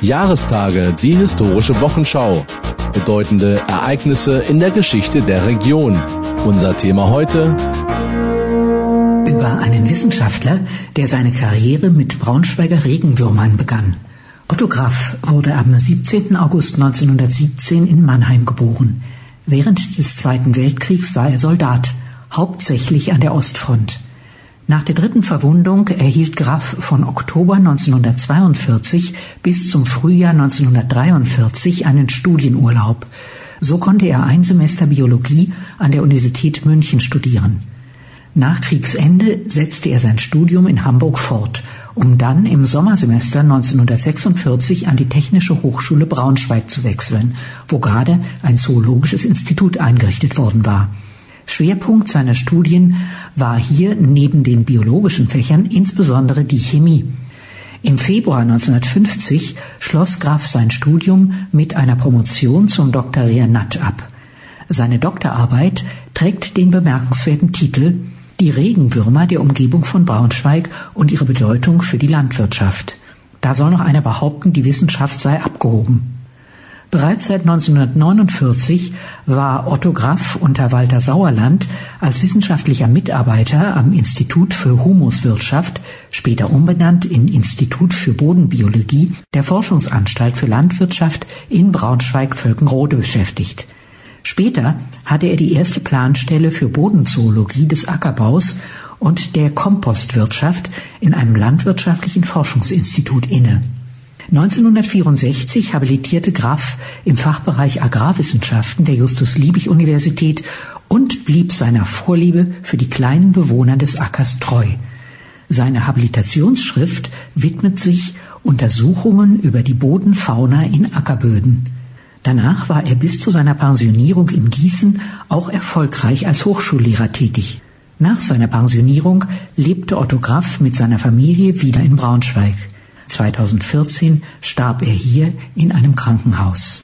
Jahrestage, die historische Wochenschau. Bedeutende Ereignisse in der Geschichte der Region. Unser Thema heute. Über einen Wissenschaftler, der seine Karriere mit Braunschweiger Regenwürmern begann. Otto Graff wurde am 17. August 1917 in Mannheim geboren. Während des Zweiten Weltkriegs war er Soldat, hauptsächlich an der Ostfront. Nach der dritten Verwundung erhielt Graff von Oktober 1942 bis zum Frühjahr 1943 einen Studienurlaub. So konnte er ein Semester Biologie an der Universität München studieren. Nach Kriegsende setzte er sein Studium in Hamburg fort, um dann im Sommersemester 1946 an die Technische Hochschule Braunschweig zu wechseln, wo gerade ein zoologisches Institut eingerichtet worden war. Schwerpunkt seiner Studien war hier neben den biologischen Fächern insbesondere die Chemie. Im Februar 1950 schloss Graf sein Studium mit einer Promotion zum Dr. Rehnat ab. Seine Doktorarbeit trägt den bemerkenswerten Titel Die Regenwürmer der Umgebung von Braunschweig und ihre Bedeutung für die Landwirtschaft. Da soll noch einer behaupten, die Wissenschaft sei abgehoben. Bereits seit 1949 war Otto Graff unter Walter Sauerland als wissenschaftlicher Mitarbeiter am Institut für Humuswirtschaft, später umbenannt in Institut für Bodenbiologie, der Forschungsanstalt für Landwirtschaft in Braunschweig-Völkenrode beschäftigt. Später hatte er die erste Planstelle für Bodenzoologie des Ackerbaus und der Kompostwirtschaft in einem landwirtschaftlichen Forschungsinstitut inne. 1964 habilitierte Graff im Fachbereich Agrarwissenschaften der Justus-Liebig-Universität und blieb seiner Vorliebe für die kleinen Bewohner des Ackers treu. Seine Habilitationsschrift widmet sich Untersuchungen über die Bodenfauna in Ackerböden. Danach war er bis zu seiner Pensionierung in Gießen auch erfolgreich als Hochschullehrer tätig. Nach seiner Pensionierung lebte Otto Graff mit seiner Familie wieder in Braunschweig. 2014 starb er hier in einem Krankenhaus.